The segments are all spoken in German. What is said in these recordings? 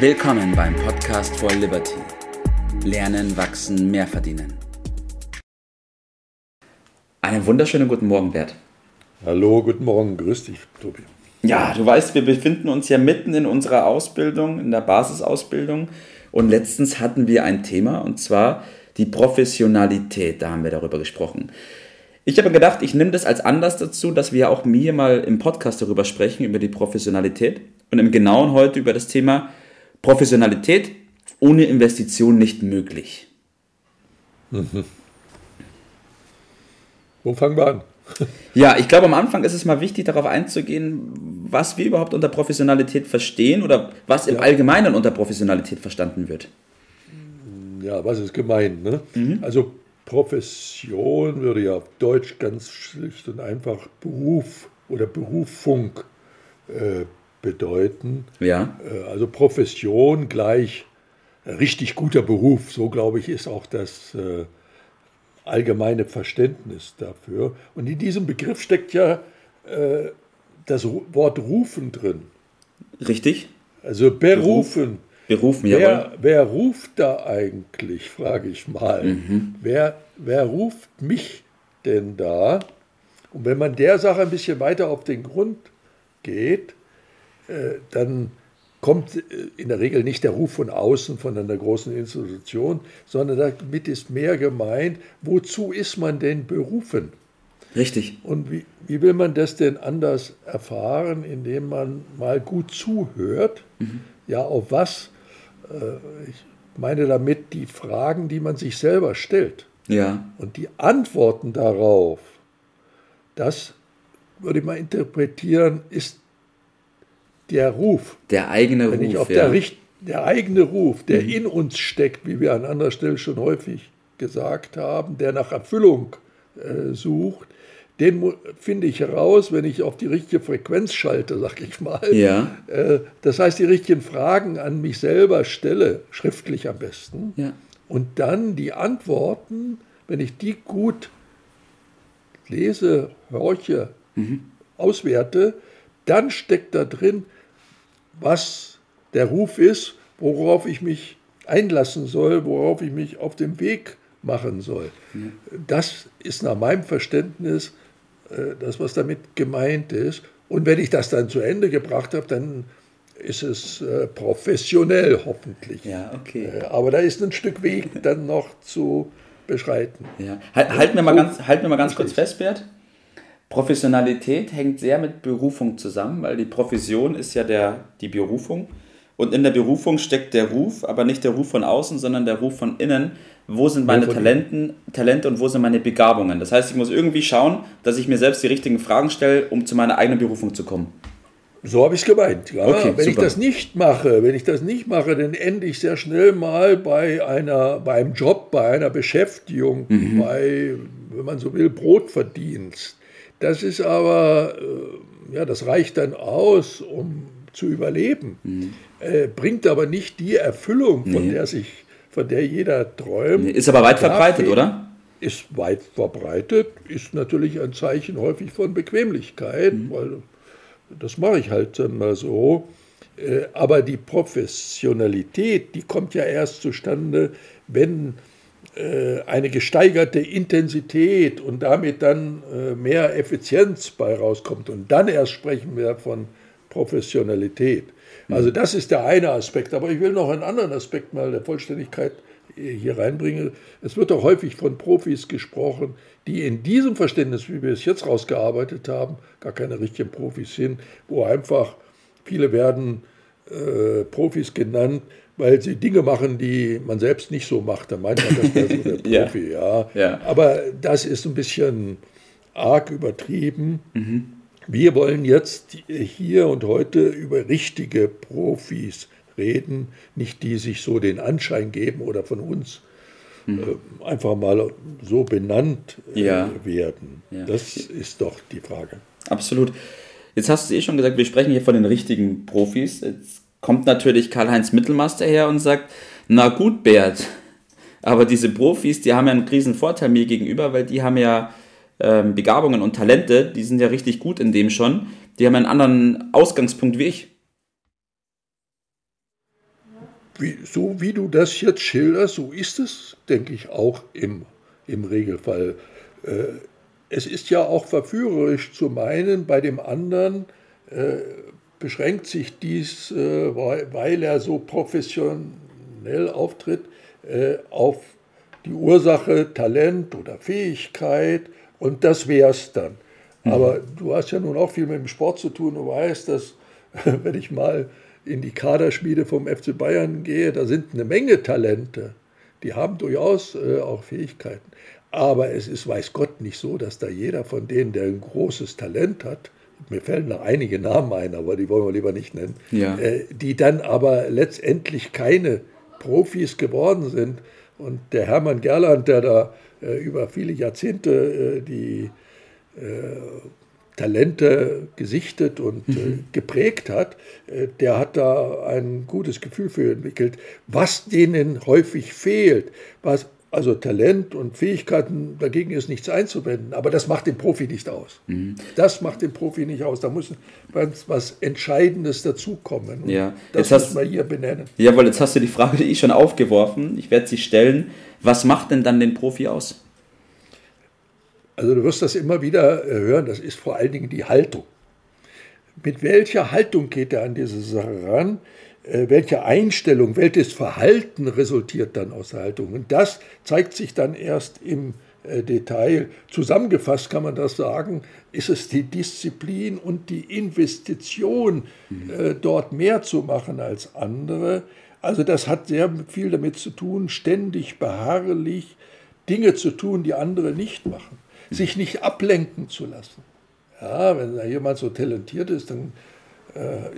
Willkommen beim Podcast for Liberty. Lernen, wachsen, mehr verdienen. Einen wunderschönen guten Morgen, Bert. Hallo, guten Morgen, grüß dich, Tobi. Ja, du weißt, wir befinden uns ja mitten in unserer Ausbildung, in der Basisausbildung. Und letztens hatten wir ein Thema, und zwar die Professionalität. Da haben wir darüber gesprochen. Ich habe gedacht, ich nehme das als Anlass dazu, dass wir auch mir mal im Podcast darüber sprechen, über die Professionalität. Und im Genauen heute über das Thema Professionalität ohne Investition nicht möglich. Mhm. Wo fangen wir an? Ja, ich glaube, am Anfang ist es mal wichtig, darauf einzugehen, was wir überhaupt unter Professionalität verstehen oder was im ja. Allgemeinen unter Professionalität verstanden wird. Ja, was ist gemeint? Ne? Mhm. Also Profession würde ja auf Deutsch ganz schlicht und einfach Beruf oder Berufung äh, bedeuten. Ja. Äh, also Profession gleich richtig guter Beruf, so glaube ich, ist auch das äh, allgemeine Verständnis dafür. Und in diesem Begriff steckt ja äh, das Wort rufen drin. Richtig. Also berufen. Berufen, ja. Wer, wer ruft da eigentlich, frage ich mal. Mhm. Wer, wer ruft mich denn da? Und wenn man der Sache ein bisschen weiter auf den Grund geht, dann kommt äh, in der Regel nicht der Ruf von außen, von einer großen Institution, sondern damit ist mehr gemeint, wozu ist man denn berufen? Richtig. Und wie, wie will man das denn anders erfahren, indem man mal gut zuhört? Mhm. Ja, auf was? Äh, ich meine damit die Fragen, die man sich selber stellt. Ja. Und die Antworten darauf, das würde ich mal interpretieren, ist der Ruf. Der eigene Wenn Ruf. Ich auf ja. der, der eigene Ruf, der mhm. in uns steckt, wie wir an anderer Stelle schon häufig gesagt haben, der nach Erfüllung äh, sucht, den finde ich heraus, wenn ich auf die richtige Frequenz schalte, sag ich mal. Ja. Äh, das heißt, die richtigen Fragen an mich selber stelle, schriftlich am besten. Ja. Und dann die Antworten, wenn ich die gut lese, horche, mhm. auswerte, dann steckt da drin, was der Ruf ist, worauf ich mich einlassen soll, worauf ich mich auf dem Weg machen soll. Das ist nach meinem Verständnis äh, das, was damit gemeint ist. Und wenn ich das dann zu Ende gebracht habe, dann ist es äh, professionell hoffentlich. Ja, okay. Äh, aber da ist ein Stück Weg dann noch zu beschreiten. Ja. Halt, halten wir mal ganz, halten wir mal ganz kurz fest, Bert. Professionalität hängt sehr mit Berufung zusammen, weil die Profession ist ja der, die Berufung. Und in der Berufung steckt der Ruf, aber nicht der Ruf von außen, sondern der Ruf von innen. Wo sind meine Talenten, Talente und wo sind meine Begabungen? Das heißt, ich muss irgendwie schauen, dass ich mir selbst die richtigen Fragen stelle, um zu meiner eigenen Berufung zu kommen. So habe ich es gemeint. Ja, okay, wenn super. ich das nicht mache, wenn ich das nicht mache, dann ende ich sehr schnell mal bei einer, bei einem Job, bei einer Beschäftigung, mhm. bei, wenn man so will, Brotverdienst. Das ist aber, äh, ja, das reicht dann aus, um zu überleben, mhm. äh, bringt aber nicht die Erfüllung, von nee. der sich, von der jeder träumt. Nee, ist aber weit verbreitet, Dafür oder? Ist weit verbreitet, ist natürlich ein Zeichen häufig von Bequemlichkeit, mhm. weil das mache ich halt dann mal so. Äh, aber die Professionalität, die kommt ja erst zustande, wenn eine gesteigerte Intensität und damit dann äh, mehr Effizienz bei rauskommt. Und dann erst sprechen wir von Professionalität. Mhm. Also das ist der eine Aspekt. Aber ich will noch einen anderen Aspekt mal der Vollständigkeit hier reinbringen. Es wird auch häufig von Profis gesprochen, die in diesem Verständnis, wie wir es jetzt rausgearbeitet haben, gar keine richtigen Profis sind, wo einfach viele werden äh, Profis genannt, weil sie Dinge machen, die man selbst nicht so macht. Dann meint man, das wäre so der Profi. ja. ja. Aber das ist ein bisschen arg übertrieben. Mhm. Wir wollen jetzt hier und heute über richtige Profis reden, nicht die sich so den Anschein geben oder von uns mhm. äh, einfach mal so benannt äh, ja. werden. Das ist doch die Frage. Absolut. Jetzt hast du eh schon gesagt, wir sprechen hier von den richtigen Profis. Jetzt kommt natürlich Karl-Heinz Mittelmaster her und sagt, na gut, Bert, aber diese Profis, die haben ja einen riesen Vorteil mir gegenüber, weil die haben ja ähm, Begabungen und Talente, die sind ja richtig gut in dem schon. Die haben einen anderen Ausgangspunkt wie ich. wie, so wie du das jetzt schilderst, so ist es, denke ich, auch im, im Regelfall. Äh, es ist ja auch verführerisch zu meinen, bei dem anderen äh, beschränkt sich dies, äh, weil er so professionell auftritt, äh, auf die Ursache Talent oder Fähigkeit und das wäre es dann. Mhm. Aber du hast ja nun auch viel mit dem Sport zu tun und weißt, dass wenn ich mal in die Kaderschmiede vom FC Bayern gehe, da sind eine Menge Talente. Die haben durchaus äh, auch Fähigkeiten. Aber es ist, weiß Gott, nicht so, dass da jeder von denen, der ein großes Talent hat, mir fällen noch einige Namen ein, aber die wollen wir lieber nicht nennen, ja. äh, die dann aber letztendlich keine Profis geworden sind. Und der Hermann Gerland, der da äh, über viele Jahrzehnte äh, die äh, Talente gesichtet und äh, mhm. geprägt hat, äh, der hat da ein gutes Gefühl für entwickelt, was denen häufig fehlt, was also Talent und Fähigkeiten, dagegen ist nichts einzuwenden, aber das macht den Profi nicht aus. Mhm. Das macht den Profi nicht aus. Da muss was, Entscheidendes dazukommen. Ja. Das jetzt muss man hier benennen. Jawohl, jetzt hast du die Frage, die ich schon aufgeworfen. Ich werde sie stellen. Was macht denn dann den Profi aus? Also du wirst das immer wieder äh, hören, das ist vor allen Dingen die Haltung. Mit welcher Haltung geht er an diese Sache ran? Äh, welche Einstellung, welches Verhalten resultiert dann aus der Haltung? Und das zeigt sich dann erst im äh, Detail. Zusammengefasst kann man das sagen, ist es die Disziplin und die Investition, mhm. dort mehr zu machen als andere. Also das hat sehr viel damit zu tun, ständig beharrlich Dinge zu tun, die andere nicht machen sich nicht ablenken zu lassen. Ja, wenn da jemand so talentiert ist, dann äh,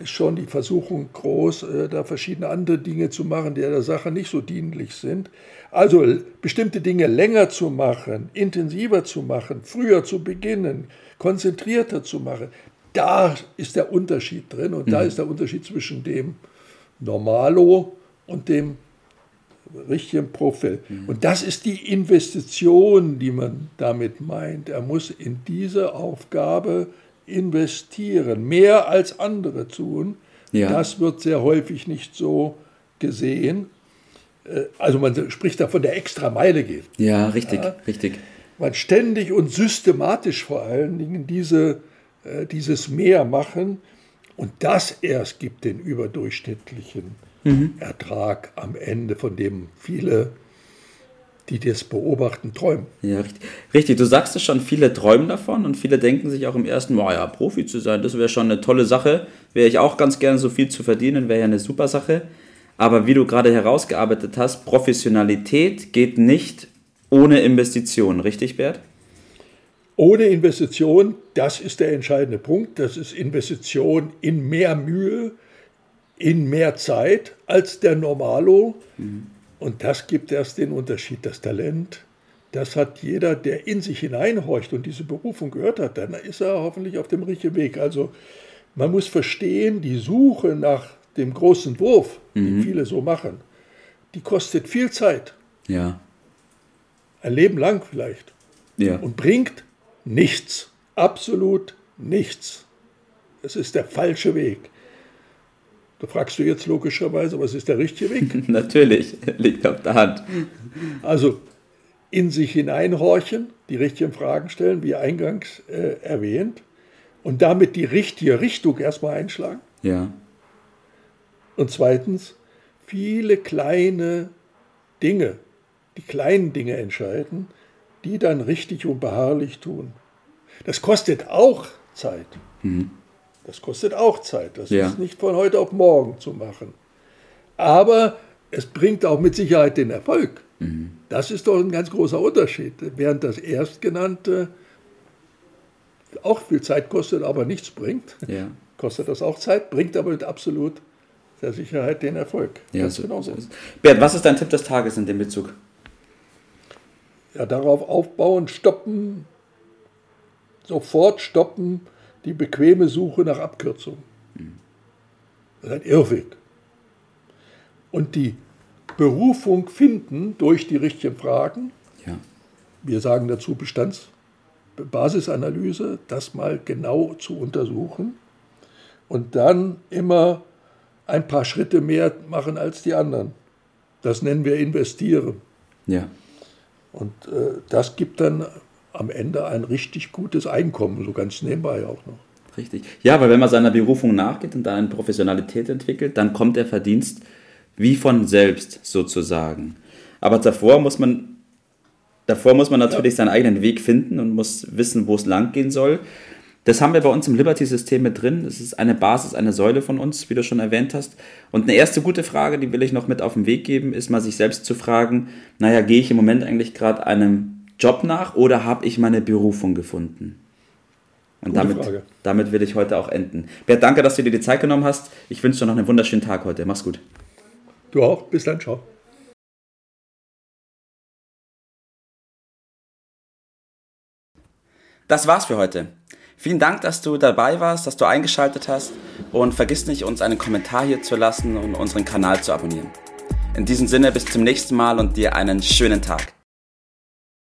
ist schon die Versuchung groß, äh, da verschiedene andere Dinge zu machen, die der Sache nicht so dienlich sind. Also bestimmte Dinge länger zu machen, intensiver zu machen, früher zu beginnen, konzentrierter zu machen, da ist der Unterschied drin und mhm. da ist der Unterschied zwischen dem Normalo und dem richtigen Profil. Mhm. Und das ist die Investition, die man damit meint. Er muss in diese Aufgabe investieren, mehr als andere tun. Ja. Das wird sehr häufig nicht so gesehen. Äh, also man spricht da von der extra Meile gehen. Ja, richtig, ja. richtig. Man ständig und systematisch vor allen Dingen diese, äh, dieses Mehr machen und das erst gibt den überdurchschnittlichen mhm. Ertrag am Ende, von dem viele, die das beobachten, träumen. Ja, richtig. richtig. Du sagst es schon, viele träumen davon und viele denken sich auch im ersten Mal, ja, Profi zu sein, das wäre schon eine tolle Sache. Wäre ich auch ganz gerne so viel zu verdienen, wäre ja eine super Sache. Aber wie du gerade herausgearbeitet hast, Professionalität geht nicht ohne Investition, richtig, Bert? Ohne Investition, das ist der entscheidende Punkt. Das ist Investition in mehr Mühe, in mehr Zeit als der Normalo. Mhm. Und das gibt erst den Unterschied. Das Talent, das hat jeder, der in sich hineinhorcht und diese Berufung gehört hat, dann ist er hoffentlich auf dem richtigen Weg. Also man muss verstehen, die Suche nach dem großen Wurf, mhm. den viele so machen, die kostet viel Zeit. Ja. Ein Leben lang vielleicht. Ja. Und bringt nichts. Absolut nichts. Es ist der falsche Weg. Da fragst du jetzt logischerweise, was ist der richtige Weg? Natürlich, liegt auf der Hand. Also in sich hineinhorchen, die richtigen Fragen stellen, wie eingangs äh, erwähnt, und damit die richtige Richtung erstmal einschlagen. Ja. Und zweitens, viele kleine Dinge, die kleinen Dinge entscheiden, die dann richtig und beharrlich tun. Das kostet auch Zeit. Mhm. Das kostet auch Zeit. Das ja. ist nicht von heute auf morgen zu machen. Aber es bringt auch mit Sicherheit den Erfolg. Mhm. Das ist doch ein ganz großer Unterschied. Während das Erstgenannte auch viel Zeit kostet, aber nichts bringt, ja. kostet das auch Zeit, bringt aber mit absolut der Sicherheit den Erfolg. Ja, Ganz so, genau so. Bert, was ist dein Tipp des Tages in dem Bezug? Ja, darauf aufbauen, stoppen, sofort stoppen, die bequeme Suche nach Abkürzung. Das ist ein Irrweg. Und die Berufung finden durch die richtigen Fragen. Ja. Wir sagen dazu Bestandsbasisanalyse, das mal genau zu untersuchen und dann immer ein paar Schritte mehr machen als die anderen. Das nennen wir investieren. Ja. Und äh, das gibt dann am Ende ein richtig gutes Einkommen, so ganz nebenbei auch noch. Richtig. Ja, weil wenn man seiner Berufung nachgeht und da eine Professionalität entwickelt, dann kommt der Verdienst wie von selbst sozusagen. Aber davor muss man, davor muss man natürlich ja. seinen eigenen Weg finden und muss wissen, wo es lang gehen soll. Das haben wir bei uns im Liberty-System mit drin. Das ist eine Basis, eine Säule von uns, wie du schon erwähnt hast. Und eine erste gute Frage, die will ich noch mit auf den Weg geben, ist mal sich selbst zu fragen, naja, gehe ich im Moment eigentlich gerade einem Job nach oder habe ich meine Berufung gefunden? Und damit, damit will ich heute auch enden. Bert, danke, dass du dir die Zeit genommen hast. Ich wünsche dir noch einen wunderschönen Tag heute. Mach's gut. Du auch. Bis dann. Ciao. Das war's für heute. Vielen Dank, dass du dabei warst, dass du eingeschaltet hast und vergiss nicht, uns einen Kommentar hier zu lassen und unseren Kanal zu abonnieren. In diesem Sinne, bis zum nächsten Mal und dir einen schönen Tag.